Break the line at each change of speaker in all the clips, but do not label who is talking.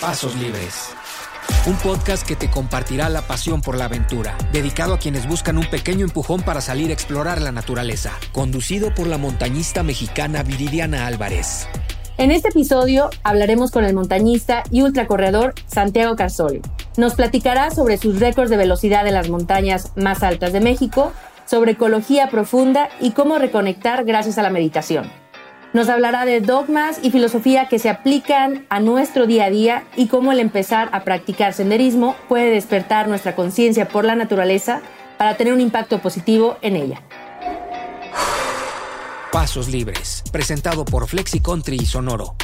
Pasos Libres. Un podcast que te compartirá la pasión por la aventura, dedicado a quienes buscan un pequeño empujón para salir a explorar la naturaleza. Conducido por la montañista mexicana Viridiana Álvarez.
En este episodio hablaremos con el montañista y ultracorredor Santiago Carzoli. Nos platicará sobre sus récords de velocidad en las montañas más altas de México, sobre ecología profunda y cómo reconectar gracias a la meditación. Nos hablará de dogmas y filosofía que se aplican a nuestro día a día y cómo el empezar a practicar senderismo puede despertar nuestra conciencia por la naturaleza para tener un impacto positivo en ella.
Pasos Libres, presentado por Flexi Country y Sonoro.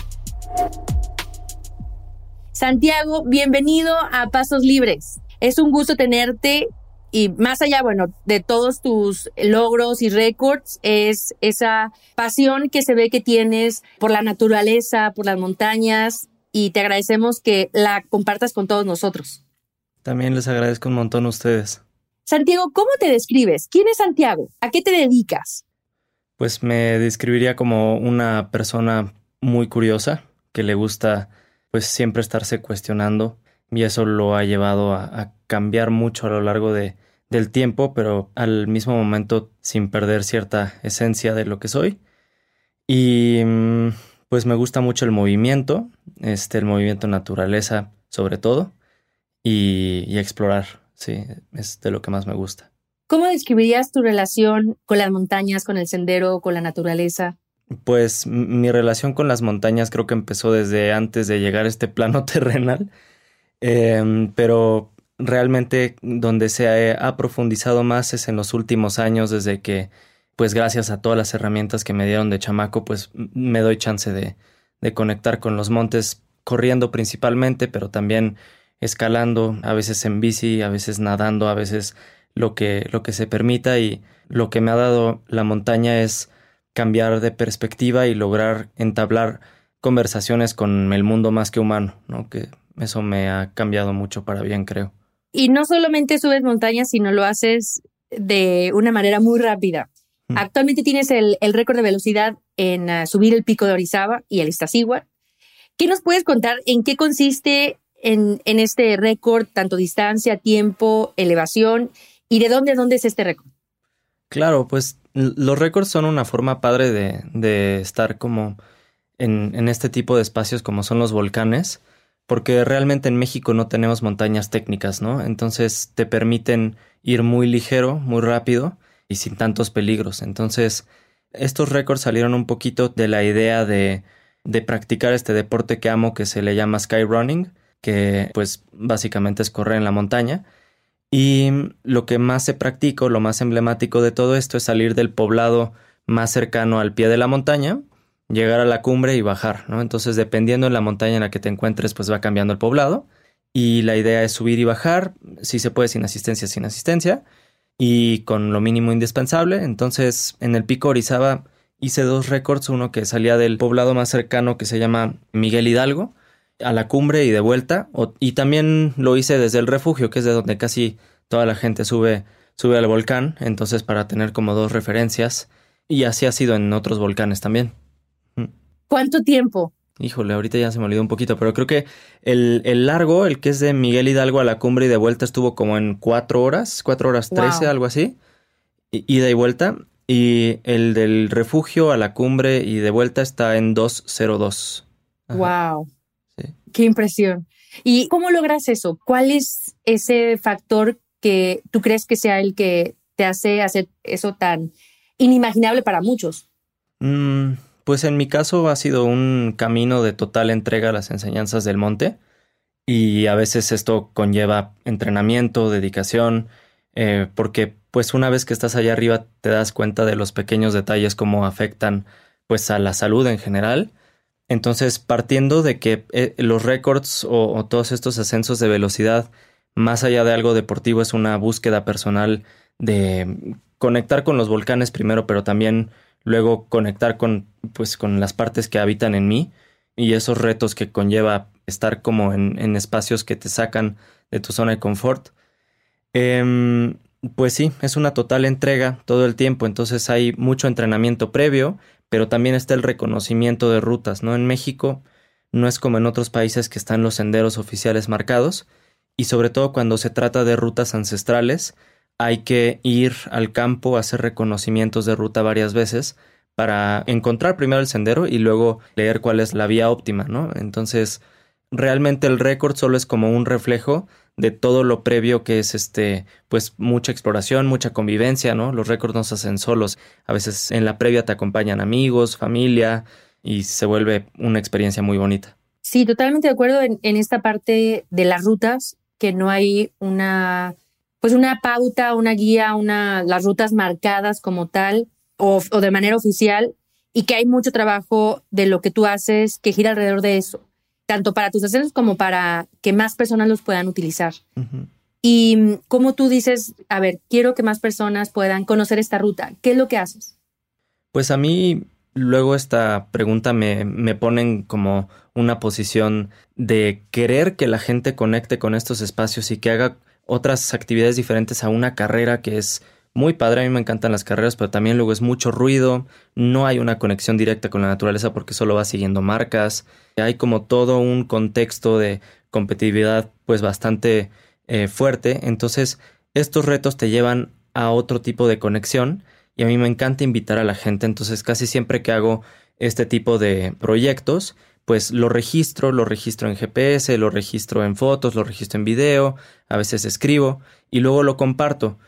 Santiago, bienvenido a Pasos Libres. Es un gusto tenerte y más allá, bueno, de todos tus logros y récords, es esa pasión que se ve que tienes por la naturaleza, por las montañas, y te agradecemos que la compartas con todos nosotros.
También les agradezco un montón a ustedes.
Santiago, ¿cómo te describes? ¿Quién es Santiago? ¿A qué te dedicas?
Pues me describiría como una persona muy curiosa, que le gusta pues siempre estarse cuestionando y eso lo ha llevado a, a cambiar mucho a lo largo de, del tiempo, pero al mismo momento sin perder cierta esencia de lo que soy. Y mm, pues me gusta mucho el movimiento, este, el movimiento naturaleza sobre todo, y, y explorar, sí, es de lo que más me gusta.
¿Cómo describirías tu relación con las montañas, con el sendero, con la naturaleza?
Pues mi relación con las montañas creo que empezó desde antes de llegar a este plano terrenal, eh, pero realmente donde se ha profundizado más es en los últimos años desde que pues gracias a todas las herramientas que me dieron de chamaco pues me doy chance de, de conectar con los montes corriendo principalmente pero también escalando a veces en bici a veces nadando a veces lo que lo que se permita y lo que me ha dado la montaña es cambiar de perspectiva y lograr entablar conversaciones con el mundo más que humano, ¿no? Que eso me ha cambiado mucho para bien, creo.
Y no solamente subes montañas, sino lo haces de una manera muy rápida. Mm. Actualmente tienes el, el récord de velocidad en uh, subir el pico de Orizaba y el Iztaccíhuatl. ¿Qué nos puedes contar en qué consiste en, en este récord, tanto distancia, tiempo, elevación y de dónde a dónde es este récord?
Claro, pues los récords son una forma padre de, de estar como en, en, este tipo de espacios como son los volcanes porque realmente en México no tenemos montañas técnicas, ¿no? Entonces te permiten ir muy ligero, muy rápido y sin tantos peligros. Entonces, estos récords salieron un poquito de la idea de, de practicar este deporte que amo que se le llama skyrunning, que pues básicamente es correr en la montaña. Y lo que más se practica, lo más emblemático de todo esto es salir del poblado más cercano al pie de la montaña llegar a la cumbre y bajar, ¿no? Entonces, dependiendo de la montaña en la que te encuentres, pues va cambiando el poblado. Y la idea es subir y bajar, si se puede sin asistencia, sin asistencia, y con lo mínimo indispensable. Entonces, en el pico Orizaba hice dos récords, uno que salía del poblado más cercano que se llama Miguel Hidalgo, a la cumbre y de vuelta, y también lo hice desde el refugio, que es de donde casi toda la gente sube, sube al volcán, entonces para tener como dos referencias, y así ha sido en otros volcanes también.
¿Cuánto tiempo?
Híjole, ahorita ya se me olvidó un poquito, pero creo que el, el, largo, el que es de Miguel Hidalgo a la cumbre y de vuelta, estuvo como en cuatro horas, cuatro horas trece, wow. algo así, ida y vuelta. Y el del refugio a la cumbre y de vuelta está en 202.
¡Wow! Sí. ¡Qué impresión! ¿Y cómo logras eso? ¿Cuál es ese factor que tú crees que sea el que te hace hacer eso tan inimaginable para muchos?
Mm, pues en mi caso ha sido un camino de total entrega a las enseñanzas del monte y a veces esto conlleva entrenamiento, dedicación, eh, porque pues una vez que estás allá arriba te das cuenta de los pequeños detalles cómo afectan pues a la salud en general. Entonces partiendo de que eh, los récords o, o todos estos ascensos de velocidad más allá de algo deportivo es una búsqueda personal de conectar con los volcanes primero, pero también luego conectar con, pues, con las partes que habitan en mí y esos retos que conlleva estar como en, en espacios que te sacan de tu zona de confort. Eh, pues sí, es una total entrega todo el tiempo, entonces hay mucho entrenamiento previo, pero también está el reconocimiento de rutas, ¿no? En México no es como en otros países que están los senderos oficiales marcados, y sobre todo cuando se trata de rutas ancestrales, hay que ir al campo a hacer reconocimientos de ruta varias veces para encontrar primero el sendero y luego leer cuál es la vía óptima, ¿no? Entonces, realmente el récord solo es como un reflejo de todo lo previo que es este, pues mucha exploración, mucha convivencia, ¿no? Los récords no se hacen solos. A veces en la previa te acompañan amigos, familia y se vuelve una experiencia muy bonita.
Sí, totalmente de acuerdo en, en esta parte de las rutas, que no hay una pues una pauta, una guía, una, las rutas marcadas como tal o, de manera oficial y que hay mucho trabajo de lo que tú haces que gira alrededor de eso, tanto para tus ascensos como para que más personas los puedan utilizar. Y como tú dices, a ver, quiero que más personas puedan conocer esta ruta, ¿qué es lo que haces?
Pues a mí luego esta pregunta me, me ponen como una posición de querer que la gente conecte con estos espacios y que haga otras actividades diferentes a una carrera que es muy padre. A mí me encantan las carreras, pero también luego es mucho ruido. No hay una conexión directa con la naturaleza porque solo va siguiendo marcas. Hay como todo un contexto de competitividad pues bastante eh, fuerte. Entonces, estos retos te llevan a otro tipo de conexión y a mí me encanta invitar a la gente. Entonces, casi siempre que hago este tipo de proyectos, pues lo registro, lo registro en GPS, lo registro en fotos, lo registro en video, a veces escribo y luego lo comparto.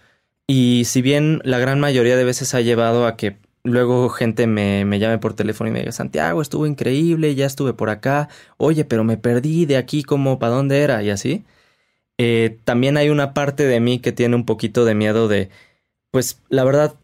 Y si bien la gran mayoría de veces ha llevado a que luego gente me, me llame por teléfono y me diga, Santiago, estuvo increíble, ya estuve por acá, oye, pero me perdí de aquí como para dónde era y así. Eh, también hay una parte de mí que tiene un poquito de miedo de, pues la verdad,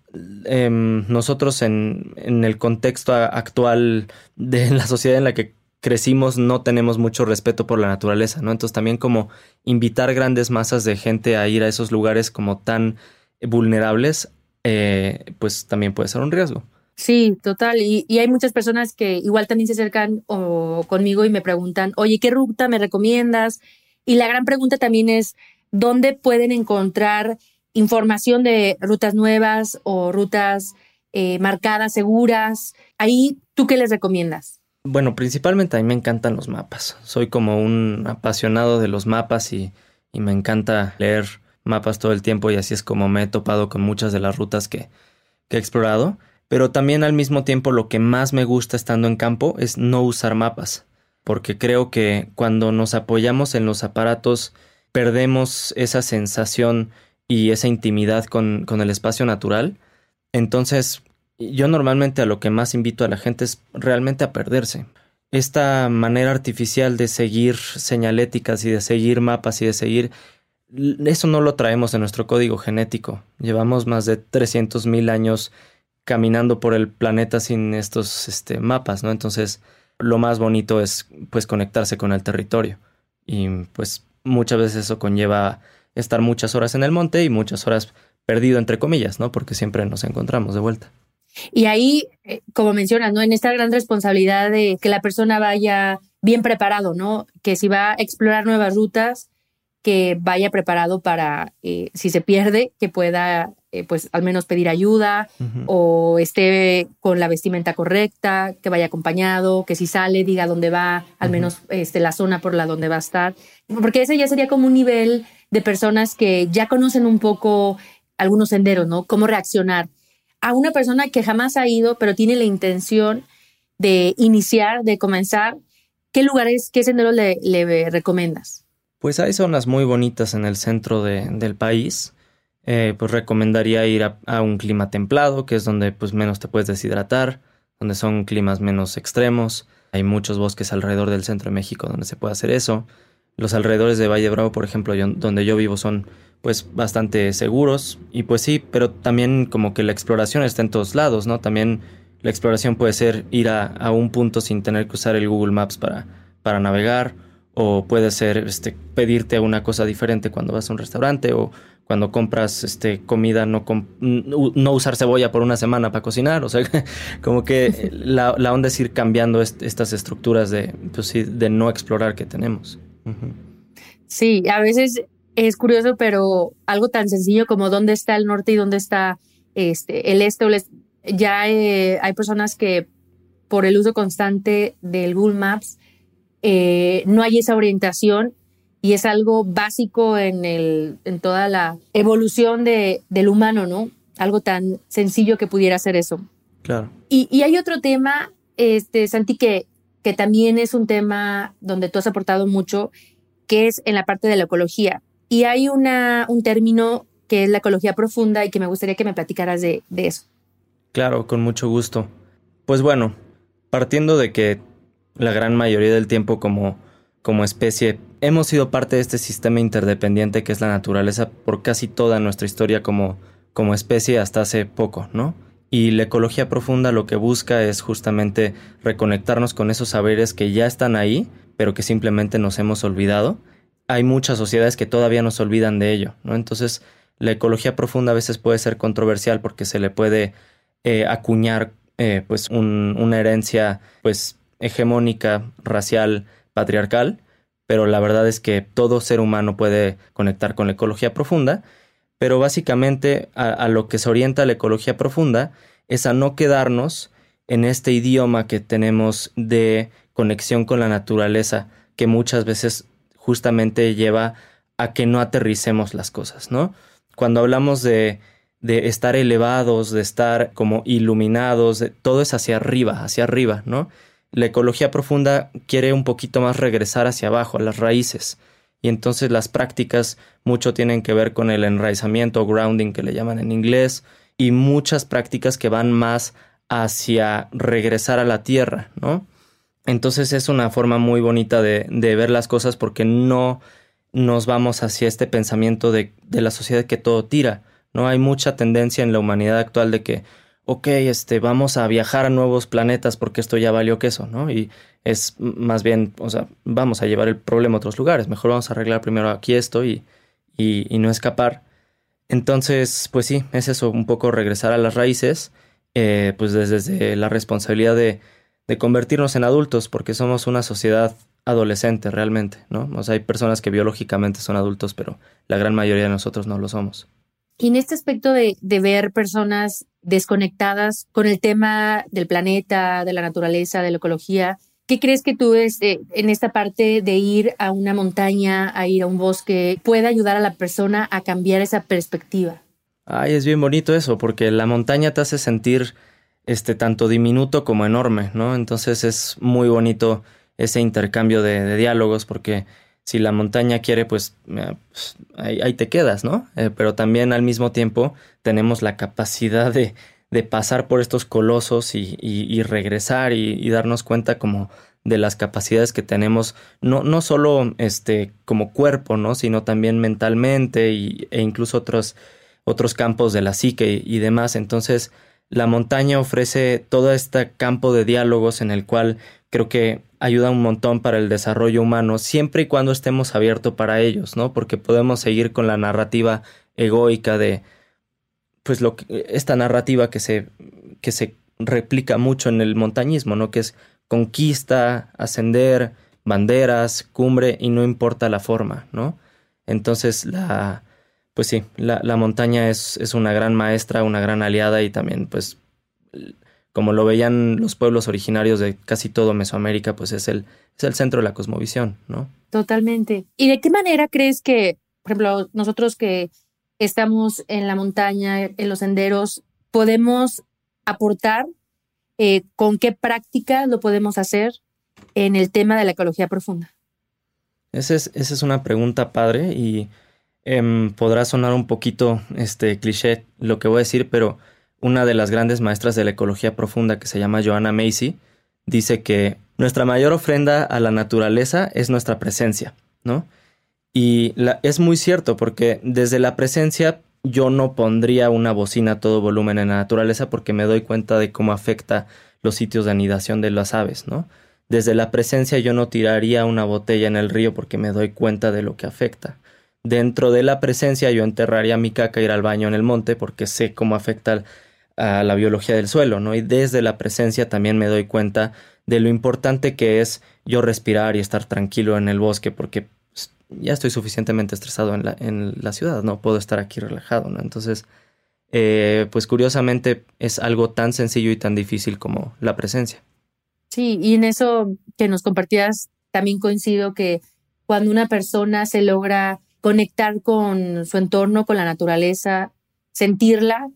em, nosotros en, en, el contexto actual de la sociedad en la que crecimos no tenemos mucho respeto por la naturaleza, ¿no? Entonces también como invitar grandes masas de gente a ir a esos lugares como tan vulnerables, eh, pues también puede ser un riesgo.
Sí, total. Y, hay muchas personas que igual también se acercan o, conmigo y me preguntan, oye, ¿qué ruta me recomiendas? Y la gran pregunta también es, ¿dónde pueden encontrar información de rutas nuevas o rutas eh, marcadas, seguras? Ahí, ¿tú qué les recomiendas?
Bueno, principalmente a mí me encantan los mapas. Soy como un apasionado de los mapas y, me encanta leer mapas todo el tiempo y así es como me he topado con muchas de las rutas que, que he explorado. Pero también al mismo tiempo lo que más me gusta estando en campo es no usar mapas, porque creo que cuando nos apoyamos en los aparatos perdemos esa sensación y esa intimidad con, con el espacio natural. Entonces yo normalmente a lo que más invito a la gente es realmente a perderse. Esta manera artificial de seguir señaléticas y de seguir mapas y de seguir... Eso no lo traemos en nuestro código genético. Llevamos más de 300.000 años caminando por el planeta sin estos este, mapas, ¿no? Entonces, lo más bonito es pues conectarse con el territorio. Y pues muchas veces eso conlleva estar muchas horas en el monte y muchas horas perdido entre comillas, ¿no? Porque siempre nos encontramos de vuelta.
Y ahí, eh, como mencionas, ¿no? En esta gran responsabilidad de que la persona vaya bien preparado, ¿no? Que si va a explorar nuevas rutas, que vaya preparado para, eh, si se pierde, que pueda, eh, pues, al menos pedir ayuda o esté con la vestimenta correcta, que vaya acompañado, que si sale, diga dónde va, al menos este, la zona por la donde va a estar. Porque ese ya sería como un nivel de personas que ya conocen un poco algunos senderos, ¿no? Cómo reaccionar a una persona que jamás ha ido, pero tiene la intención de iniciar, de comenzar, ¿qué lugares, qué senderos le, recomiendas?
Pues hay zonas muy bonitas en el centro del país. Eh, pues recomendaría ir a, un clima templado, que es donde pues menos te puedes deshidratar, donde son climas menos extremos. Hay muchos bosques alrededor del centro de México donde se puede hacer eso. Los alrededores de Valle Bravo, por ejemplo, donde yo vivo, son pues bastante seguros y pues sí, pero también como que la exploración está en todos lados, ¿no? También la exploración puede ser ir a, un punto sin tener que usar el Google Maps para, para navegar o puede ser este, pedirte una cosa diferente cuando vas a un restaurante o cuando compras este, comida no, no usar cebolla por una semana para cocinar, o sea, como que la, onda es ir cambiando estas estructuras de, pues de no explorar que tenemos.
Sí, a veces es curioso, pero algo tan sencillo como dónde está el norte y dónde está este, el este o el este. Ya eh, hay personas que por el uso constante del Google Maps eh, no hay esa orientación y es algo básico en, el, en toda la evolución de, del humano, ¿no? Algo tan sencillo que pudiera ser eso.
Claro.
Y, y hay otro tema, este, Santi, que, que también es un tema donde tú has aportado mucho, que es en la parte de la ecología. Y hay una, un término que es la ecología profunda y que me gustaría que me platicaras de, eso.
Claro, con mucho gusto. Pues bueno, partiendo de que la gran mayoría del tiempo como, como especie hemos sido parte de este sistema interdependiente que es la naturaleza por casi toda nuestra historia como, como especie hasta hace poco, ¿no? Y la ecología profunda lo que busca es justamente reconectarnos con esos saberes que ya están ahí, pero que simplemente nos hemos olvidado. Hay muchas sociedades que todavía nos olvidan de ello, ¿no? Entonces, la ecología profunda a veces puede ser controversial porque se le puede eh, acuñar eh, pues una herencia pues hegemónica, racial, patriarcal, pero la verdad es que todo ser humano puede conectar con la ecología profunda, pero básicamente a, lo que se orienta la ecología profunda es a no quedarnos en este idioma que tenemos de conexión con la naturaleza, que muchas veces justamente lleva a que no aterricemos las cosas, ¿no? Cuando hablamos de, de estar elevados, de estar como iluminados, todo es hacia arriba, hacia arriba, ¿no? la ecología profunda quiere un poquito más regresar hacia abajo, a las raíces. Y entonces las prácticas mucho tienen que ver con el enraizamiento, grounding que le llaman en inglés, y muchas prácticas que van más hacia regresar a la tierra, ¿no? Entonces es una forma muy bonita de, de ver las cosas porque no nos vamos hacia este pensamiento de, de la sociedad que todo tira, ¿no? Hay mucha tendencia en la humanidad actual de que ok, este, vamos a viajar a nuevos planetas porque esto ya valió queso, ¿no? Y es más bien, o sea, vamos a llevar el problema a otros lugares, mejor vamos a arreglar primero aquí esto y, y, no escapar. Entonces, pues sí, es eso, un poco regresar a las raíces, eh, pues desde, la responsabilidad de, de convertirnos en adultos, porque somos una sociedad adolescente realmente, ¿no? O sea, hay personas que biológicamente son adultos, pero la gran mayoría de nosotros no lo somos.
Y en este aspecto de, ver personas desconectadas con el tema del planeta, de la naturaleza, de la ecología, ¿qué crees que tú este, en esta parte de ir a una montaña, a ir a un bosque, puede ayudar a la persona a cambiar esa perspectiva?
Ay, es bien bonito eso, porque la montaña te hace sentir este tanto diminuto como enorme, ¿no? Entonces es muy bonito ese intercambio de diálogos porque si la montaña quiere, pues, pues ahí, te quedas, ¿no? Eh, pero también al mismo tiempo tenemos la capacidad de, de pasar por estos colosos y, y, regresar y, darnos cuenta como de las capacidades que tenemos, no, no solo este, como cuerpo, ¿no? Sino también mentalmente e incluso otros, otros campos de la psique y demás. Entonces, la montaña ofrece todo este campo de diálogos en el cual creo que ayuda un montón para el desarrollo humano, siempre y cuando estemos abiertos para ellos, ¿no? Porque podemos seguir con la narrativa egoica de, pues, lo que, esta narrativa que se, que se replica mucho en el montañismo, ¿no? Que es conquista, ascender, banderas, cumbre y no importa la forma, ¿no? Entonces, la, pues sí, la, la montaña es, es una gran maestra, una gran aliada y también, pues, como lo veían los pueblos originarios de casi todo Mesoamérica, pues es el, es el centro de la cosmovisión, ¿no?
Totalmente. ¿Y de qué manera crees que, por ejemplo, nosotros que estamos en la montaña, en los senderos, podemos aportar? Eh, ¿Con qué práctica lo podemos hacer en el tema de la ecología profunda?
Esa es, esa es una pregunta padre y em, podrá sonar un poquito este cliché lo que voy a decir, pero una de las grandes maestras de la ecología profunda que se llama Joanna Macy, dice que nuestra mayor ofrenda a la naturaleza es nuestra presencia, ¿no? Y es muy cierto porque desde la presencia yo no pondría una bocina a todo volumen en la naturaleza porque me doy cuenta de cómo afecta los sitios de anidación de las aves, ¿no? Desde la presencia yo no tiraría una botella en el río porque me doy cuenta de lo que afecta. Dentro de la presencia yo enterraría mi caca ir al baño en el monte porque sé cómo afecta a la biología del suelo, ¿no? Y desde la presencia también me doy cuenta de lo importante que es yo respirar y estar tranquilo en el bosque, porque pues, ya estoy suficientemente estresado en la, en la ciudad, no puedo estar aquí relajado, ¿no? Entonces, eh, pues curiosamente es algo tan sencillo y tan difícil como la presencia.
Sí, y en eso que nos compartías también coincido que cuando una persona se logra conectar con su entorno, con la naturaleza, sentirla,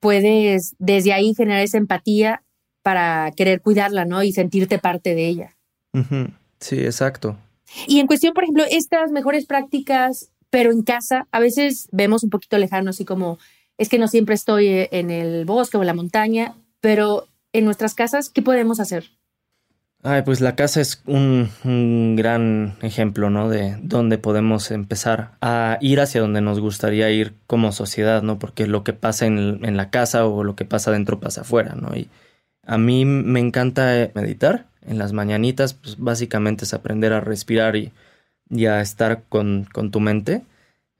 puedes desde ahí generar esa empatía para querer cuidarla, ¿no? Y sentirte parte de ella.
Sí, exacto.
Y en cuestión, por ejemplo, estas mejores prácticas, pero en casa, a veces vemos un poquito lejano, así como, es que no siempre estoy en el bosque o en la montaña, pero en nuestras casas, ¿qué podemos hacer?
Ay, pues la casa es un, gran ejemplo, ¿no? De dónde podemos empezar a ir hacia donde nos gustaría ir como sociedad, ¿no? Porque lo que pasa en, en la casa o lo que pasa dentro pasa afuera, ¿no? Y a mí me encanta meditar en las mañanitas, pues básicamente es aprender a respirar y, a estar con, tu mente.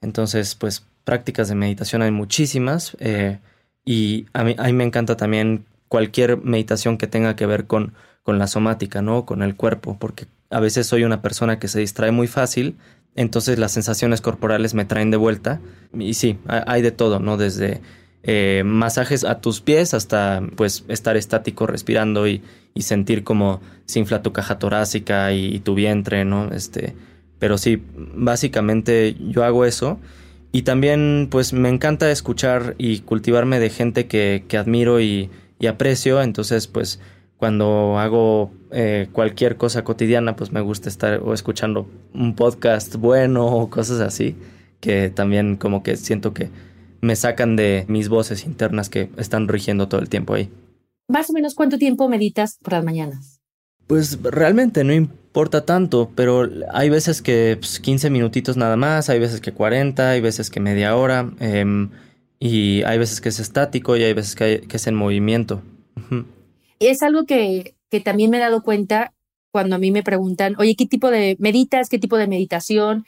Entonces, pues prácticas de meditación hay muchísimas eh, y a mí, a mí me encanta también cualquier meditación que tenga que ver con con la somática, ¿no? Con el cuerpo, porque a veces soy una persona que se distrae muy fácil, entonces las sensaciones corporales me traen de vuelta. Y sí, hay de todo, ¿no? Desde eh, masajes a tus pies hasta pues estar estático respirando y, sentir como se infla tu caja torácica y, tu vientre, ¿no? Este, pero sí, básicamente yo hago eso. Y también pues me encanta escuchar y cultivarme de gente que, que admiro y, y aprecio, entonces pues cuando hago eh, cualquier cosa cotidiana, pues me gusta estar o escuchando un podcast bueno o cosas así, que también como que siento que me sacan de mis voces internas que están rigiendo todo el tiempo ahí.
Más o menos cuánto tiempo meditas por las mañanas?
Pues realmente no importa tanto, pero hay veces que 15 pues, minutitos nada más, hay veces que 40, hay veces que media hora, em, y hay veces que es estático y hay veces que, que es en movimiento.
Es algo que, que también me he dado cuenta cuando a mí me preguntan, oye, ¿qué tipo de meditas? ¿Qué tipo de meditación?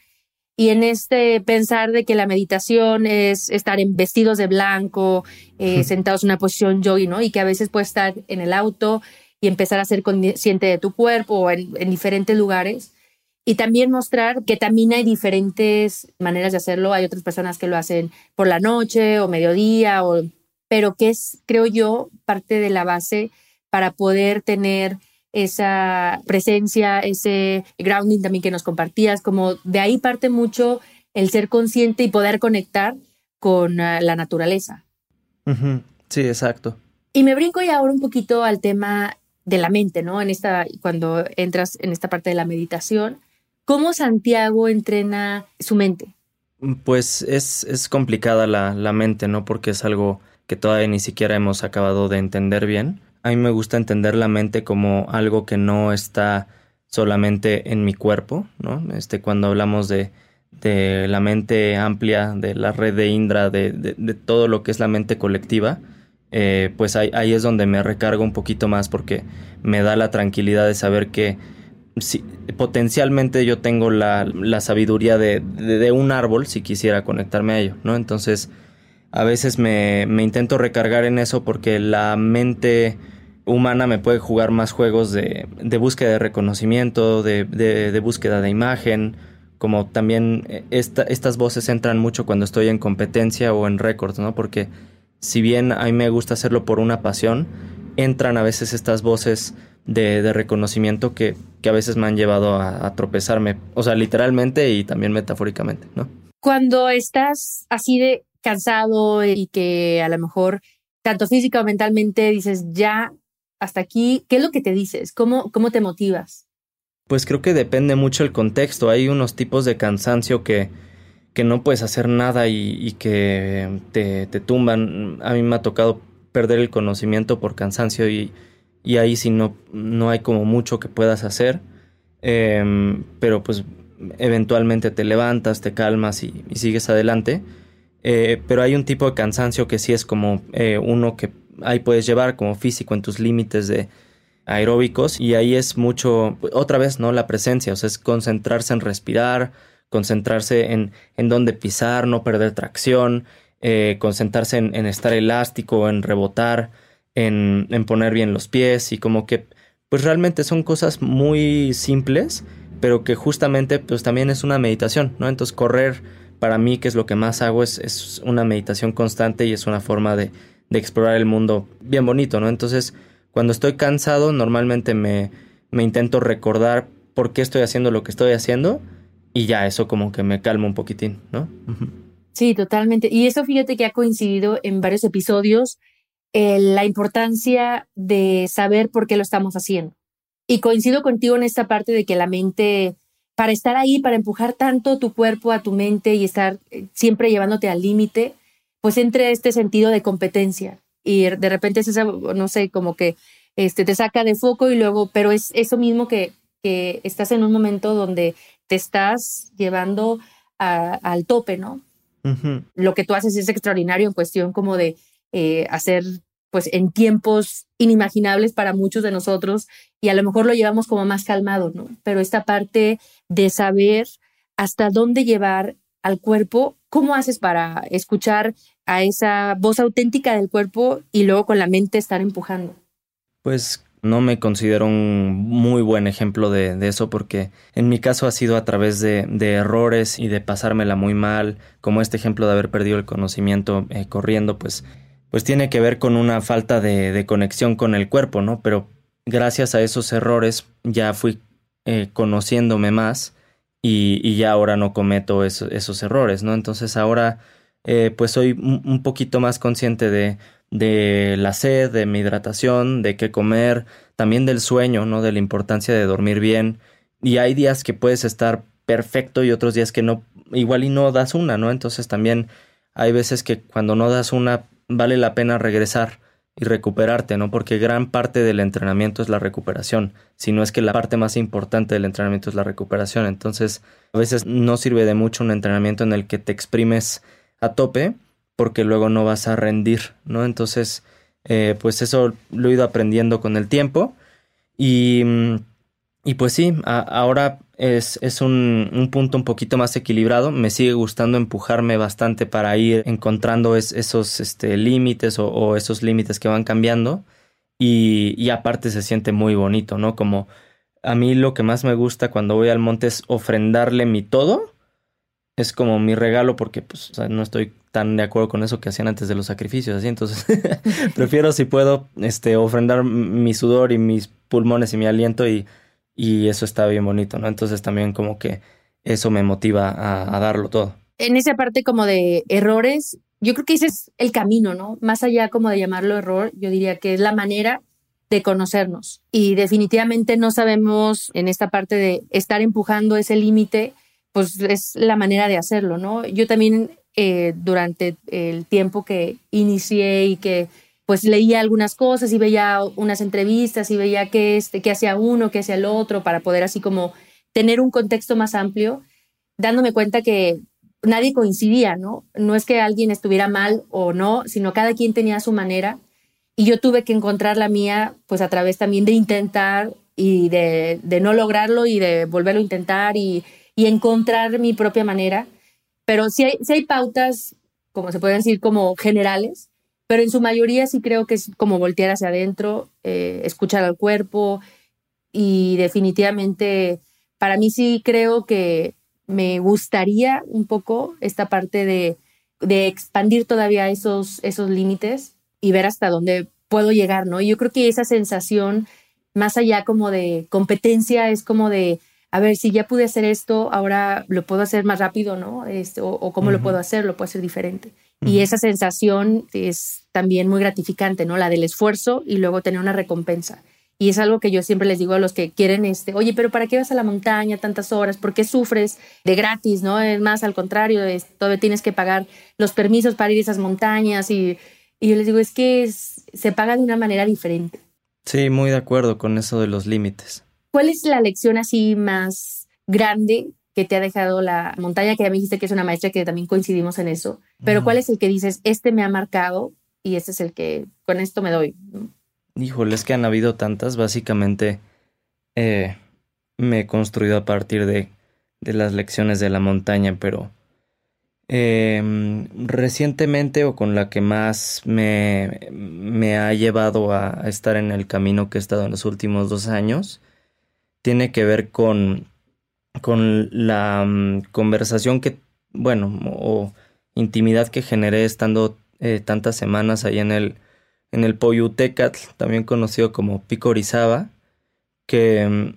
Y en este pensar de que la meditación es estar en vestidos de blanco, eh, sentados en una posición yogi, ¿no? Y que a veces puedes estar en el auto y empezar a ser consciente de tu cuerpo o en, en, diferentes lugares. Y también mostrar que también hay diferentes maneras de hacerlo. Hay otras personas que lo hacen por la noche o mediodía, o, pero que es, creo yo, parte de la base para poder tener esa presencia, ese grounding también que nos compartías, como de ahí parte mucho el ser consciente y poder conectar con ah, la naturaleza.
Sí, exacto.
Y me brinco ya ahora un poquito al tema de la mente, ¿no? En esta, cuando entras en esta parte de la meditación, ¿cómo Santiago entrena su mente?
Pues es, es complicada la, la mente, ¿no? Porque es algo que todavía ni siquiera hemos acabado de entender bien a mí me gusta entender la mente como algo que no está solamente en mi cuerpo, ¿no? Este, cuando hablamos de, de la mente amplia, de la red de Indra, de, de, todo lo que es la mente colectiva, eh, pues ahí, ahí, es donde me recargo un poquito más porque me da la tranquilidad de saber que si, potencialmente yo tengo la, la sabiduría de, de, un árbol si quisiera conectarme a ello, ¿no? Entonces, a veces me, me intento recargar en eso porque la mente humana me puede jugar más juegos de, de búsqueda de reconocimiento, de, de, búsqueda de imagen, como también esta, estas voces entran mucho cuando estoy en competencia o en récords, ¿no? Porque si bien a mí me gusta hacerlo por una pasión, entran a veces estas voces de, de reconocimiento que, que, a veces me han llevado a, a, tropezarme, o sea, literalmente y también metafóricamente, ¿no?
Cuando estás así de cansado y que a lo mejor tanto física o mentalmente dices, ya, hasta aquí, ¿qué es lo que te dices? ¿Cómo, cómo te motivas?
Pues creo que depende mucho el contexto. Hay unos tipos de cansancio que, que no puedes hacer nada y, que te, te, tumban. A mí me ha tocado perder el conocimiento por cansancio y, y ahí sí no, no hay como mucho que puedas hacer. Em, pero pues eventualmente te levantas, te calmas y, y sigues adelante. Eh, pero hay un tipo de cansancio que sí es como eh, uno que ahí puedes llevar como físico en tus límites de aeróbicos y ahí es mucho, otra vez, ¿no? La presencia, o sea, es concentrarse en respirar, concentrarse en, en dónde pisar, no perder tracción, eh, concentrarse en, en, estar elástico, en rebotar, en, en poner bien los pies y como que, pues realmente son cosas muy simples, pero que justamente pues también es una meditación, ¿no? Entonces correr para mí, que es lo que más hago, es, es una meditación constante y es una forma de, de, explorar el mundo bien bonito, ¿no? Entonces, cuando estoy cansado, normalmente me, me intento recordar por qué estoy haciendo lo que estoy haciendo y ya eso como que me calma un poquitín, ¿no?
Sí, totalmente. Y eso fíjate que ha coincidido en varios episodios eh, la importancia de saber por qué lo estamos haciendo. Y coincido contigo en esta parte de que la mente, para estar ahí, para empujar tanto tu cuerpo a tu mente y estar eh, siempre llevándote al límite, pues entre este sentido de competencia. Y de repente es esa, no sé, como que este, te saca de foco y luego, pero es eso mismo que, que estás en un momento donde te estás llevando al tope, ¿no? Lo que tú haces es extraordinario en cuestión como de eh, hacer pues en tiempos inimaginables para muchos de nosotros y a lo mejor lo llevamos como más calmado, ¿no? Pero esta parte de saber hasta dónde llevar al cuerpo, ¿cómo haces para escuchar a esa voz auténtica del cuerpo y luego con la mente estar empujando?
Pues no me considero un muy buen ejemplo de, eso porque en mi caso ha sido a través de, errores y de pasármela muy mal, como este ejemplo de haber perdido el conocimiento eh, corriendo, pues, pues tiene que ver con una falta de, conexión con el cuerpo, ¿no? Pero gracias a esos errores ya fui eh, conociéndome más y, ya ahora no cometo esos errores, ¿no? Entonces ahora eh, pues soy un poquito más consciente de de la sed, de mi hidratación, de qué comer, también del sueño, ¿no? De la importancia de dormir bien. Y hay días que puedes estar perfecto y otros días que no, igual y no das una, ¿no? Entonces también hay veces que cuando no das una vale la pena regresar y recuperarte, ¿no? Porque gran parte del entrenamiento es la recuperación, si no es que la parte más importante del entrenamiento es la recuperación. Entonces, a veces no sirve de mucho un entrenamiento en el que te exprimes a tope porque luego no vas a rendir, ¿no? Entonces, eh, pues eso lo he ido aprendiendo con el tiempo y, y pues sí, ahora es, es un, un, punto un poquito más equilibrado, me sigue gustando empujarme bastante para ir encontrando esos este, límites o, esos límites que van cambiando. Y, aparte se siente muy bonito, ¿no? Como a mí lo que más me gusta cuando voy al monte es ofrendarle mi todo. Es como mi regalo porque pues no estoy tan de acuerdo con eso que hacían antes de los sacrificios, así entonces prefiero si puedo este ofrendar mi sudor y mis pulmones y mi aliento y, y eso está bien bonito, ¿no? Entonces también como que eso me motiva a, darlo todo.
En esa parte como de errores, yo creo que ese es el camino, ¿no? Más allá como de llamarlo error, yo diría que es la manera de conocernos y definitivamente no sabemos en esta parte de estar empujando ese límite pues es la manera de hacerlo, ¿no? Yo también eh, durante el tiempo que inicié y que pues leía algunas cosas y veía unas entrevistas y veía qué, este, qué hacía uno, qué hacía el otro, para poder así como tener un contexto más amplio, dándome cuenta que nadie coincidía, ¿no? No es que alguien estuviera mal o no, sino cada quien tenía su manera y yo tuve que encontrar la mía pues a través también de intentar y de, de no lograrlo y de volverlo a intentar y y encontrar mi propia manera. Pero sí hay, hay pautas, como se puede decir, como generales, pero en su mayoría sí creo que es como voltear hacia adentro, eh, escuchar al cuerpo y definitivamente para mí sí creo que me gustaría un poco esta parte de, de expandir todavía esos, esos límites y ver hasta dónde puedo llegar, ¿no? Yo creo que esa sensación, más allá como de competencia, es como de a ver, si ya pude hacer esto, ahora lo puedo hacer más rápido, ¿no? Este, o, cómo lo puedo hacer, lo puedo hacer diferente. Y esa sensación es también muy gratificante, ¿no? La del esfuerzo y luego tener una recompensa. Y es algo que yo siempre les digo a los que quieren, este, oye, pero ¿para qué vas a la montaña tantas horas? ¿Por qué sufres de gratis, no? Es más, al contrario, es, todavía tienes que pagar los permisos para ir a esas montañas. Y, y yo les digo, es que se paga de una manera diferente.
Sí, muy de acuerdo con eso de los límites.
¿Cuál es la lección así más grande que te ha dejado la montaña? Que ya me dijiste que es una maestra que también coincidimos en eso, pero ¿cuál es el que dices, este me ha marcado y este es el que con esto me doy?
Híjole, es que han habido tantas, básicamente eh, me he construido a partir de, de, las lecciones de la montaña, pero em, recientemente o con la que más me, me ha llevado a, estar en el camino que he estado en los últimos dos años, tiene que ver con, con la mm, conversación que, bueno, o intimidad que generé estando eh, tantas semanas ahí en el, en el también conocido como Pico Orizaba, que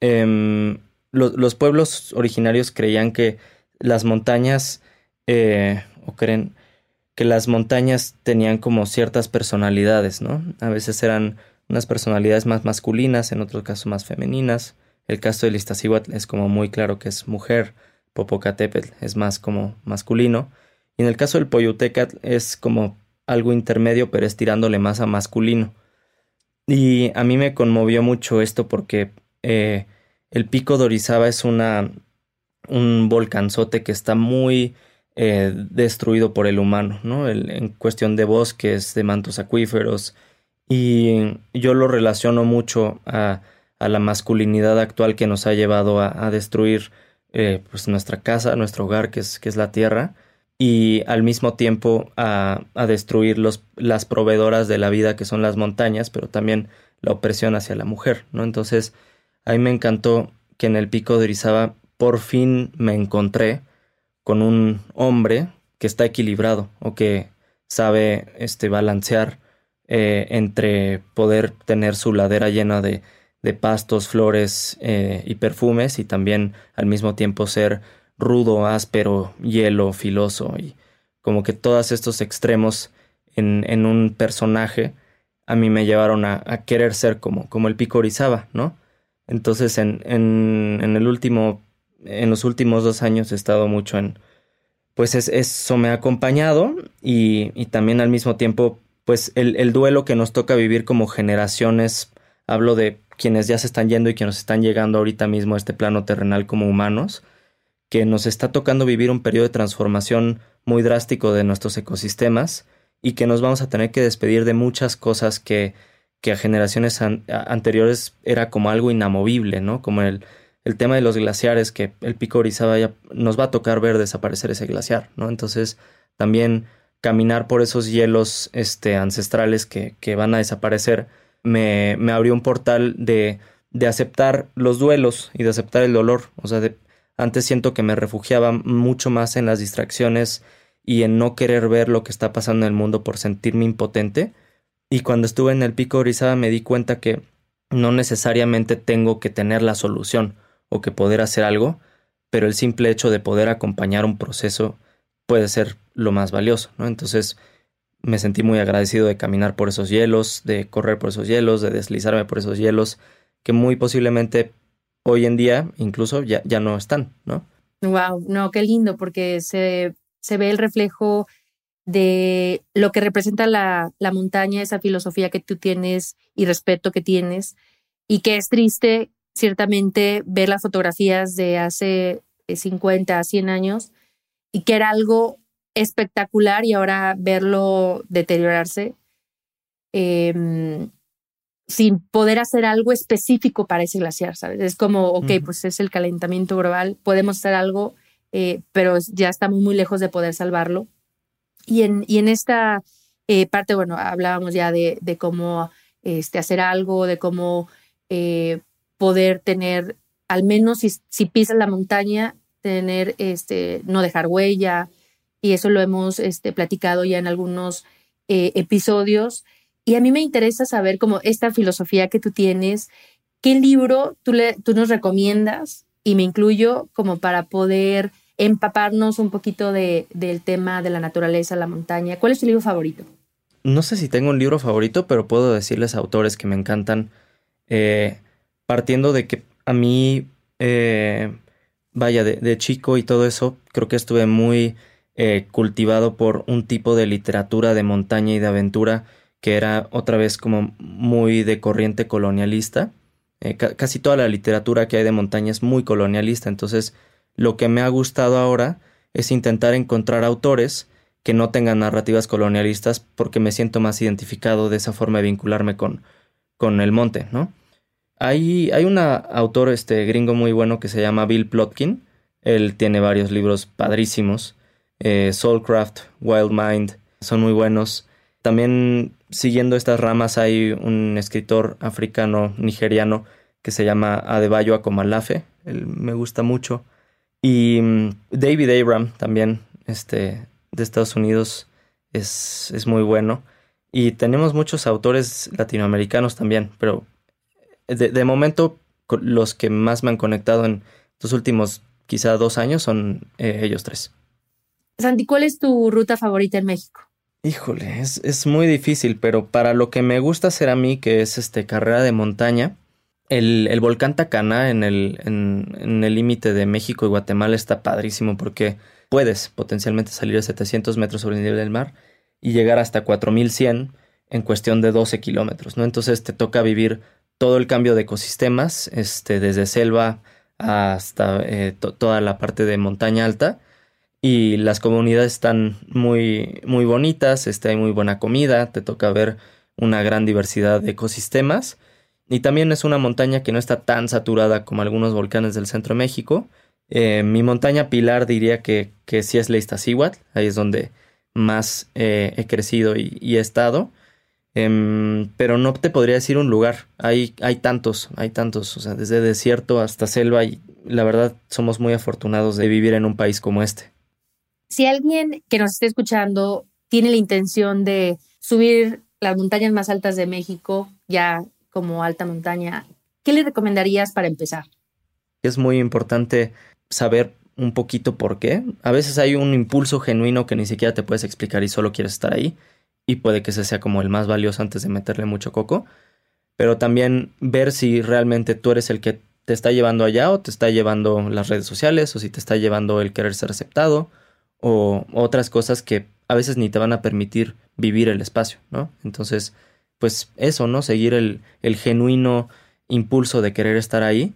em, los pueblos originarios creían que las montañas, eh, o creen que las montañas tenían como ciertas personalidades, ¿no? A veces eran unas personalidades más masculinas, en otros casos más femeninas. El caso del Iztaccíhuatl es como muy claro que es mujer, Popocatépetl es más como masculino. Y en el caso del Poyutecatl es como algo intermedio, pero es tirándole más a masculino. Y a mí me conmovió mucho esto porque eh, el pico de Orizaba es una, un volcanzote que está muy eh, destruido por el humano, ¿no? en cuestión de bosques, de mantos acuíferos. Y yo lo relaciono mucho a, a la masculinidad actual que nos ha llevado a, destruir eh, pues nuestra casa, nuestro hogar, que es, que es la tierra y al mismo tiempo a, a destruir los, las proveedoras de la vida que son las montañas, pero también la opresión hacia la mujer, ¿no? Entonces, a mí me encantó que en el pico de Orizaba por fin me encontré con un hombre que está equilibrado o que sabe este, balancear eh, entre poder tener su ladera llena de, de pastos, flores eh, y perfumes y también al mismo tiempo ser rudo, áspero, hielo, filoso y como que todos estos extremos en, en un personaje a mí me llevaron a, querer ser como, como el pico Orizaba, ¿no? Entonces en, en, en, el último, en los últimos dos años he estado mucho en, pues es, eso me ha acompañado y, y también al mismo tiempo, pues el, el, duelo que nos toca vivir como generaciones, hablo de quienes ya se están yendo y quienes están llegando ahorita mismo a este plano terrenal como humanos, que nos está tocando vivir un periodo de transformación muy drástico de nuestros ecosistemas y que nos vamos a tener que despedir de muchas cosas que, que a generaciones anteriores era como algo inamovible, ¿no? Como el, el tema de los glaciares, que el pico Orizaba ya nos va a tocar ver desaparecer ese glaciar, ¿no? Entonces, también caminar por esos hielos este, ancestrales que, que van a desaparecer me, me abrió un portal de, de aceptar los duelos y de aceptar el dolor, o sea, de, antes siento que me refugiaba mucho más en las distracciones y en no querer ver lo que está pasando en el mundo por sentirme impotente. Y cuando estuve en el pico Orizaba me di cuenta que no necesariamente tengo que tener la solución o que poder hacer algo, pero el simple hecho de poder acompañar un proceso puede ser lo más valioso, ¿no? Entonces me sentí muy agradecido de caminar por esos hielos, de correr por esos hielos, de deslizarme por esos hielos, que muy posiblemente hoy en día incluso ya, ya no están, ¿no?
Wow, no, qué lindo, porque se, se ve el reflejo de lo que representa la, la montaña, esa filosofía que tú tienes y respeto que tienes, y que es triste, ciertamente, ver las fotografías de hace 50, 100 años, y que era algo espectacular y ahora verlo deteriorarse. Eh, sin poder hacer algo específico para ese glaciar, ¿sabes? Es como, ok, pues es el calentamiento global, podemos hacer algo, eh, pero ya estamos muy lejos de poder salvarlo. Y en, y en esta eh, parte, bueno, hablábamos ya de, de cómo este, hacer algo, de cómo eh, poder tener, al menos si, si pisas la montaña, tener, este, no dejar huella, y eso lo hemos este, platicado ya en algunos episodios. Y a mí me interesa saber como esta filosofía que tú tienes, ¿qué libro tú, le, tú nos recomiendas? Y me incluyo como para poder empaparnos un poquito de, del tema de la naturaleza, la montaña. ¿Cuál es tu libro favorito?
No sé si tengo un libro favorito, pero puedo decirles autores que me encantan. Eh, partiendo de que a mí, eh, vaya, de, chico y todo eso, creo que estuve muy eh, cultivado por un tipo de literatura de montaña y de aventura que era otra vez como muy de corriente colonialista. Eh, casi toda la literatura que hay de montaña es muy colonialista, entonces lo que me ha gustado ahora es intentar encontrar autores que no tengan narrativas colonialistas porque me siento más identificado de esa forma de vincularme con, con el monte, ¿no? Hay, hay un autor este, gringo muy bueno que se llama Bill Plotkin. Él tiene varios libros padrísimos. Eh, Soulcraft, Wild Mind, son muy buenos. También siguiendo estas ramas hay un escritor africano nigeriano que se llama Adebayo Akomalafe, él me gusta mucho. Y mm, David Abram también, este, de Estados Unidos, es, es muy bueno. Y tenemos muchos autores latinoamericanos también, pero de, de, momento los que más me han conectado en los últimos quizá dos años son eh, ellos tres.
Santi, ¿cuál es tu ruta favorita en México?
Híjole, es, es, muy difícil, pero para lo que me gusta hacer a mí, que es este carrera de montaña, el, el volcán Tacana en el en, el límite de México y Guatemala está padrísimo porque puedes potencialmente salir a 700 metros sobre el nivel del mar y llegar hasta 4100 en cuestión de 12 kilómetros, ¿no? Entonces te toca vivir todo el cambio de ecosistemas, este, desde selva hasta eh, toda la parte de montaña alta y las comunidades están muy, muy bonitas, este, hay muy buena comida, te toca ver una gran diversidad de ecosistemas y también es una montaña que no está tan saturada como algunos volcanes del centro de México. Eh, mi montaña pilar diría que, que sí es la ahí es donde más eh, he crecido y, he estado. Em, pero no te podría decir un lugar. Hay, hay tantos, hay tantos, o sea, desde desierto hasta selva y la verdad somos muy afortunados de vivir en un país como este.
Si alguien que nos esté escuchando tiene la intención de subir las montañas más altas de México, ya como alta montaña, ¿qué le recomendarías para empezar?
Es muy importante saber un poquito por qué. A veces hay un impulso genuino que ni siquiera te puedes explicar y solo quieres estar ahí. Y puede que ese sea como el más valioso antes de meterle mucho coco. Pero también ver si realmente tú eres el que te está llevando allá o te está llevando las redes sociales o si te está llevando el querer ser aceptado o otras cosas que a veces ni te van a permitir vivir el espacio, ¿no? Entonces, pues eso, ¿no? Seguir el, genuino impulso de querer estar ahí.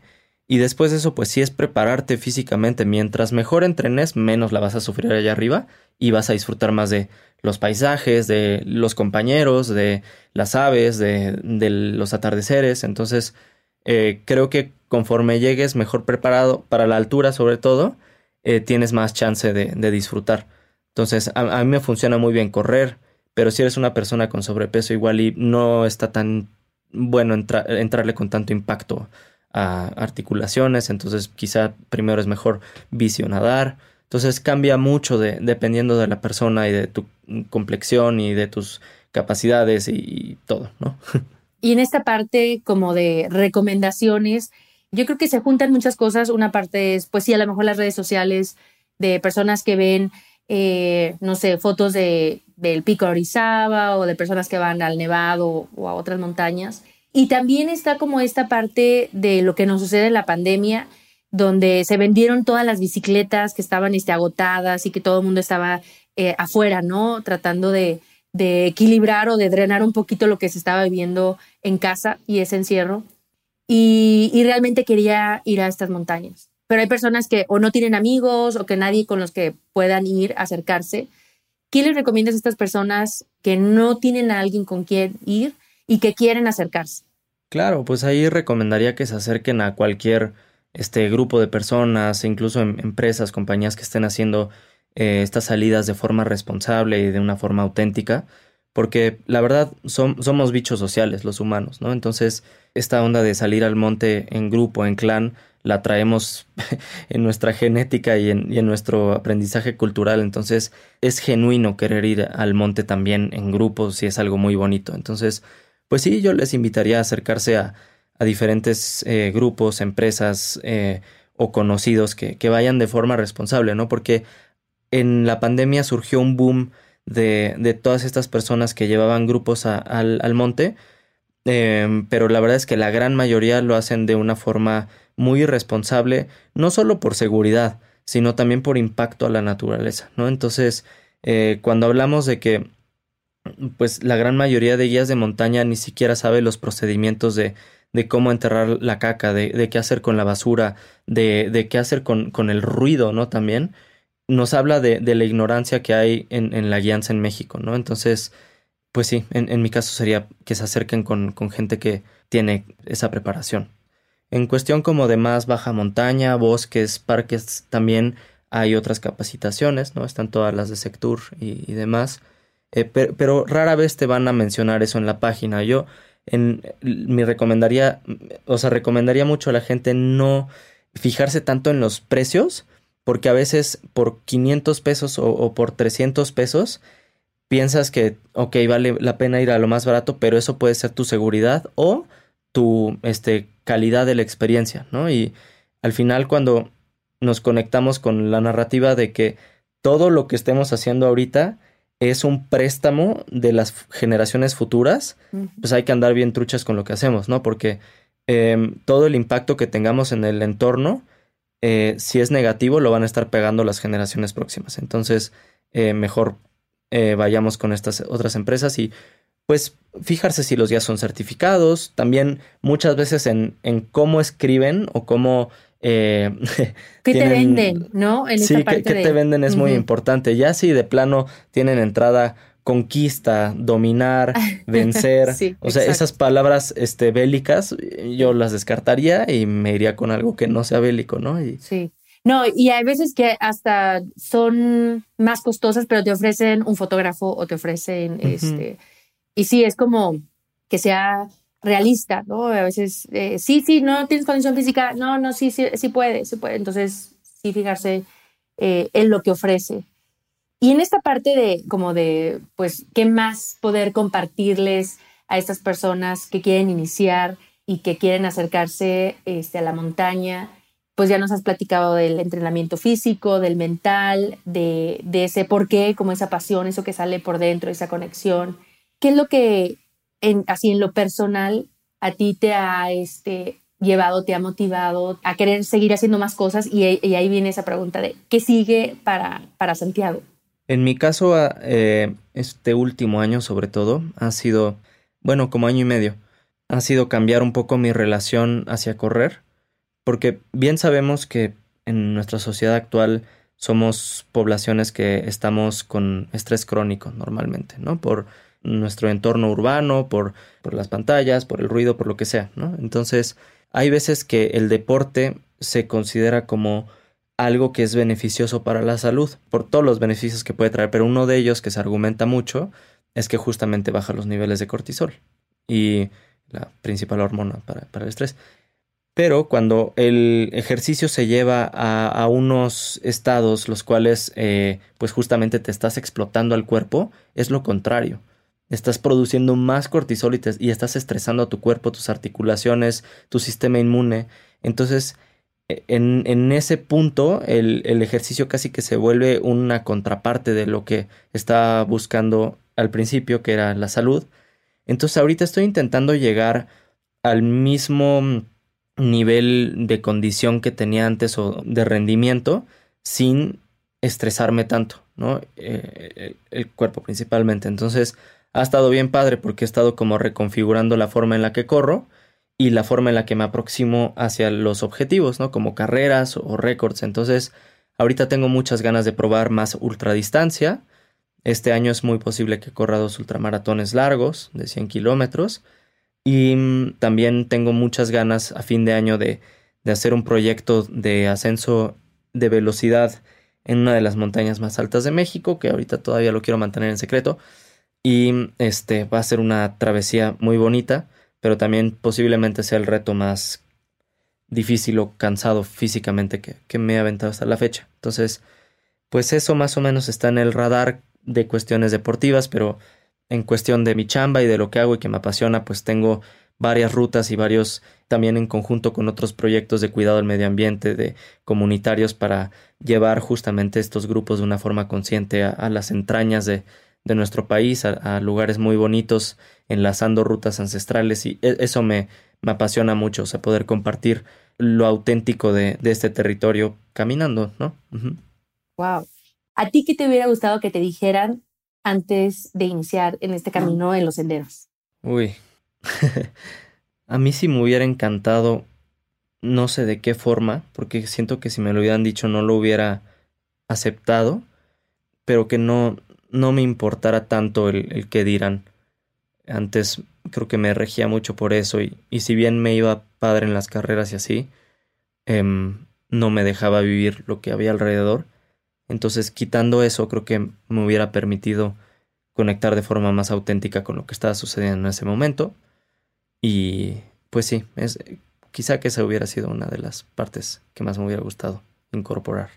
Y después de eso, pues sí es prepararte físicamente. Mientras mejor entrenes, menos la vas a sufrir allá arriba y vas a disfrutar más de los paisajes, de los compañeros, de las aves, de, de los atardeceres. Entonces, eh, creo que conforme llegues mejor preparado para la altura, sobre todo, eh, tienes más chance de, disfrutar. Entonces, a, mí me funciona muy bien correr, pero si eres una persona con sobrepeso igual y no está tan bueno entrarle con tanto impacto a articulaciones, entonces quizá primero es mejor visionadar. Entonces cambia mucho de, dependiendo de la persona y de tu complexión y de tus capacidades y, todo, ¿no?
Y en esta parte como de recomendaciones, yo creo que se juntan muchas cosas. Una parte es, pues sí, a lo mejor las redes sociales de personas que ven, eh, no sé, fotos de del pico Orizaba o de personas que van al Nevado o a otras montañas. Y también está como esta parte de lo que nos sucede en la pandemia, donde se vendieron todas las bicicletas que estaban este, agotadas y que todo el mundo estaba eh, afuera, ¿no? Tratando de, de equilibrar o de drenar un poquito lo que se estaba viviendo en casa y ese encierro. Y, realmente quería ir a estas montañas. Pero hay personas que o no tienen amigos o que nadie con los que puedan ir, acercarse. ¿Qué les recomiendas a estas personas que no tienen a alguien con quien ir y que quieren acercarse?
Claro, pues ahí recomendaría que se acerquen a cualquier este grupo de personas, incluso en, empresas, compañías que estén haciendo eh, estas salidas de forma responsable y de una forma auténtica, porque la verdad somos bichos sociales los humanos, ¿no? Entonces, esta onda de salir al monte en grupo, en clan, la traemos en nuestra genética y en, nuestro aprendizaje cultural. Entonces es genuino querer ir al monte también en grupos y es algo muy bonito. Entonces, pues sí, yo les invitaría a acercarse a, diferentes eh, grupos, empresas eh, o conocidos que, vayan de forma responsable, ¿no? Porque en la pandemia surgió un boom de, de todas estas personas que llevaban grupos al, al, monte, eh, pero la verdad es que la gran mayoría lo hacen de una forma muy irresponsable, no solo por seguridad, sino también por impacto a la naturaleza, ¿no? Entonces, eh, cuando hablamos de que pues la gran mayoría de guías de montaña ni siquiera sabe los procedimientos de, de cómo enterrar la caca, de, de, qué hacer con la basura, de, de qué hacer con, con, el ruido, ¿no? También nos habla de, de la ignorancia que hay en, en, la guianza en México, ¿no? Entonces, pues sí, en, en mi caso sería que se acerquen con, con gente que tiene esa preparación. En cuestión como de más baja montaña, bosques, parques, también hay otras capacitaciones, ¿no? Están todas las de Sectur y, demás. Eh, pero, rara vez te van a mencionar eso en la página. Yo en, mi recomendaría, o sea, recomendaría mucho a la gente no fijarse tanto en los precios, porque a veces por 500 pesos o, o por 300 pesos piensas que, ok, vale la pena ir a lo más barato, pero eso puede ser tu seguridad o tu este, calidad de la experiencia, ¿no? Y al final cuando nos conectamos con la narrativa de que todo lo que estemos haciendo ahorita es un préstamo de las generaciones futuras, pues hay que andar bien truchas con lo que hacemos, ¿no? Porque em, todo el impacto que tengamos en el entorno, eh, si es negativo, lo van a estar pegando las generaciones próximas. Entonces, eh, mejor eh, vayamos con estas otras empresas y pues fijarse si los días son certificados, también muchas veces en, en cómo escriben o cómo
eh, ¿Qué te venden, no?
En sí, ¿qué, te venden es muy importante. Ya si de plano tienen entrada conquista, dominar, vencer, o sea, esas palabras este, bélicas, yo las descartaría y me iría con algo que no sea bélico, ¿no? Y,
sí. No, y hay veces que hasta son más costosas, pero te ofrecen un fotógrafo o te ofrecen este. Y sí, es como que sea realista, ¿no? A veces, eh, sí, sí, no tienes condición física, no, no, sí, sí, sí puede, sí puede. Entonces, sí fijarse eh, en lo que ofrece. Y en esta parte de, como de, pues, ¿qué más poder compartirles a estas personas que quieren iniciar y que quieren acercarse este, a la montaña? Pues ya nos has platicado del entrenamiento físico, del mental, de, de ese por qué, como esa pasión, eso que sale por dentro, esa conexión. ¿Qué es lo que así en lo personal, a ti te ha este, llevado, te ha motivado a querer seguir haciendo más cosas? Y, ahí viene esa pregunta de, ¿qué sigue para, para Santiago?
En mi caso, ah, eh, este último año sobre todo, ha sido, bueno, como año y medio, ha sido cambiar un poco mi relación hacia correr, porque bien sabemos que en nuestra sociedad actual somos poblaciones que estamos con estrés crónico normalmente, ¿no? Por nuestro entorno urbano, por, por las pantallas, por el ruido, por lo que sea, ¿no? Entonces, hay veces que el deporte se considera como algo que es beneficioso para la salud, por todos los beneficios que puede traer, pero uno de ellos que se argumenta mucho es que justamente baja los niveles de cortisol y la principal hormona para, el estrés. Pero cuando el ejercicio se lleva a, unos estados los cuales eh, pues justamente te estás explotando al cuerpo, es lo contrario estás produciendo más cortisol y, estás estresando a tu cuerpo, tus articulaciones, tu sistema inmune. Entonces, en, ese punto, el, ejercicio casi que se vuelve una contraparte de lo que estaba buscando al principio, que era la salud. Entonces, ahorita estoy intentando llegar al mismo nivel de condición que tenía antes o de rendimiento sin estresarme tanto, ¿no? Eh, el cuerpo principalmente. Entonces, ha estado bien padre porque he estado como reconfigurando la forma en la que corro y la forma en la que me aproximo hacia los objetivos, ¿no? Como carreras o récords. Entonces, ahorita tengo muchas ganas de probar más ultradistancia. Este año es muy posible que corra dos ultramaratones largos de 100 kilómetros. Y mm, también tengo muchas ganas a fin de año de, de hacer un proyecto de ascenso de velocidad en una de las montañas más altas de México, que ahorita todavía lo quiero mantener en secreto, y este va a ser una travesía muy bonita, pero también posiblemente sea el reto más difícil o cansado físicamente que, me he aventado hasta la fecha. Entonces, pues eso más o menos está en el radar de cuestiones deportivas, pero en cuestión de mi chamba y de lo que hago y que me apasiona, pues tengo varias rutas y varios también en conjunto con otros proyectos de cuidado del medio ambiente, de comunitarios para llevar justamente estos grupos de una forma consciente a las entrañas de, de nuestro país a, lugares muy bonitos, enlazando rutas ancestrales y e, eso me, me apasiona mucho, o sea, poder compartir lo auténtico de, este territorio caminando, ¿no?
Wow. ¿A ti qué te hubiera gustado que te dijeran antes de iniciar en este camino en los senderos?
Uy, a mí sí me hubiera encantado, no sé de qué forma, porque siento que si me lo hubieran dicho no lo hubiera aceptado, pero que no, no me importara tanto el, el que dirán. Antes creo que me regía mucho por eso y, y si bien me iba padre en las carreras y así, em, no me dejaba vivir lo que había alrededor. Entonces, quitando eso, creo que me hubiera permitido conectar de forma más auténtica con lo que estaba sucediendo en ese momento. Y pues sí, es, quizá que esa hubiera sido una de las partes que más me hubiera gustado incorporar.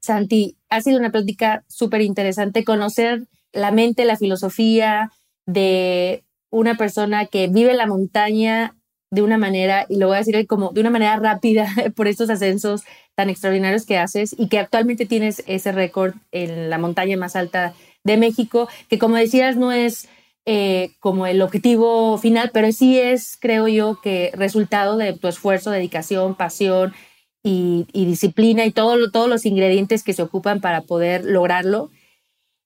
Santi, ha sido una plática súper interesante conocer la mente, la filosofía de una persona que vive la montaña de una manera, y lo voy a decir como de una manera rápida por estos ascensos tan extraordinarios que haces y que actualmente tienes ese récord en la montaña más alta de México, que como decías no es eh, como el objetivo final, pero sí es, creo yo, que resultado de tu esfuerzo, dedicación, pasión y, disciplina y todo, todos los ingredientes que se ocupan para poder lograrlo.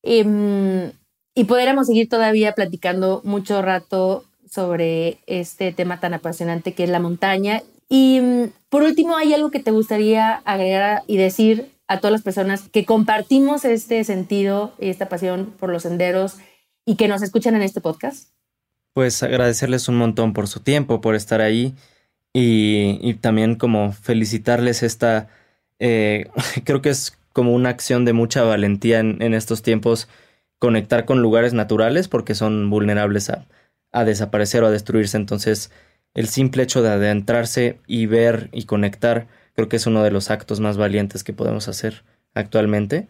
Em, y podríamos seguir todavía platicando mucho rato sobre este tema tan apasionante que es la montaña. Y mm, por último, ¿hay algo que te gustaría agregar y decir a todas las personas que compartimos este sentido y esta pasión por los senderos y que nos escuchan en este podcast?
Pues agradecerles un montón por su tiempo, por estar ahí y, también como felicitarles esta, eh, creo que es como una acción de mucha valentía en estos tiempos conectar con lugares naturales porque son vulnerables a, a desaparecer o a destruirse. Entonces, el simple hecho de adentrarse y ver y conectar, creo que es uno de los actos más valientes que podemos hacer actualmente.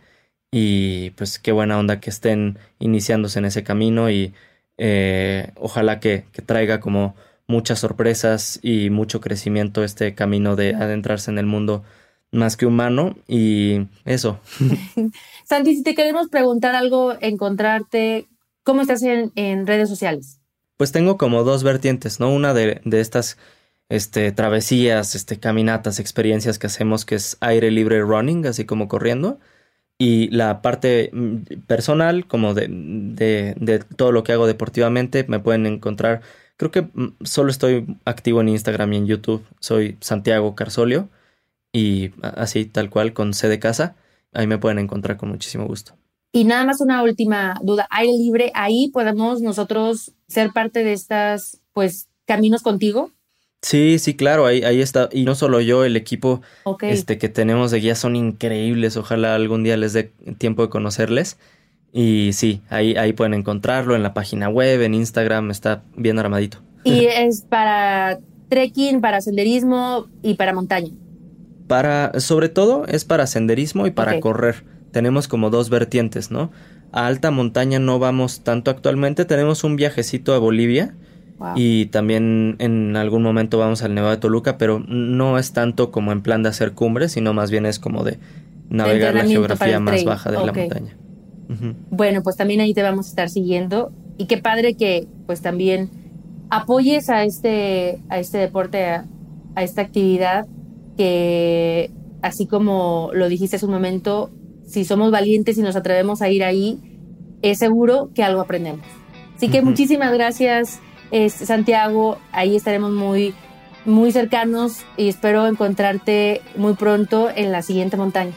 Y pues qué buena onda que estén iniciándose en ese camino y eh, ojalá que, que traiga como muchas sorpresas y mucho crecimiento este camino de adentrarse en el mundo más que humano y eso.
Santi, si te queremos preguntar algo, encontrarte, ¿cómo estás en, en redes sociales?
pues tengo como dos vertientes, ¿no? Una de, estas este, travesías, este, caminatas, experiencias que hacemos, que es aire libre running, así como corriendo. Y la parte mm, personal, como de, de, todo lo que hago deportivamente, me pueden encontrar. Creo que mm, solo estoy activo en Instagram y en YouTube. Soy Santiago Carsolio. Y así, tal cual, con C de casa. Ahí me pueden encontrar con muchísimo gusto.
Y nada más una última duda, aire libre, ahí podemos nosotros ser parte de estas, pues, caminos contigo.
Sí, sí, claro, ahí, ahí está. Y no solo yo, el equipo este, que tenemos de guía son increíbles. Ojalá algún día les dé tiempo de conocerles. Y sí, ahí, ahí pueden encontrarlo en la página web, en Instagram, está bien armadito.
Y es para trekking, para senderismo y para montaña.
Para, sobre todo, es para senderismo y para correr tenemos como dos vertientes, ¿no? A alta montaña no vamos tanto actualmente, tenemos un viajecito a Bolivia y también en algún momento vamos al Nevado de Toluca, pero no es tanto como en plan de hacer cumbres, sino más bien es como de navegar la geografía más baja de la montaña.
Bueno, pues también ahí te vamos a estar siguiendo y qué padre que pues también apoyes a este, a este deporte, a esta actividad que así como lo dijiste hace un momento, si somos valientes y nos atrevemos a ir ahí, es seguro que algo aprendemos. Así que muchísimas gracias, Santiago. Ahí estaremos muy, muy cercanos y espero encontrarte muy pronto en la siguiente montaña.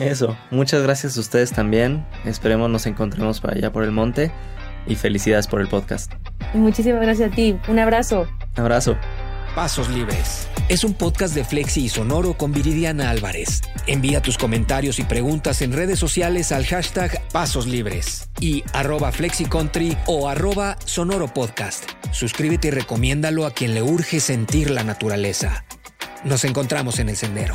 Eso, muchas gracias a ustedes también. Esperemos nos encontremos para allá por el monte y felicidades por el podcast.
muchísimas gracias a ti. Un abrazo.
abrazo.
Pasos Libres. Es un podcast de Flexi y Sonoro con Viridiana Álvarez. Envía tus comentarios y preguntas en redes sociales al hashtag Pasos Libres y arroba FlexiCountry o arroba Sonoro Podcast. Suscríbete y recomiéndalo a quien le urge sentir la naturaleza. Nos encontramos en el sendero.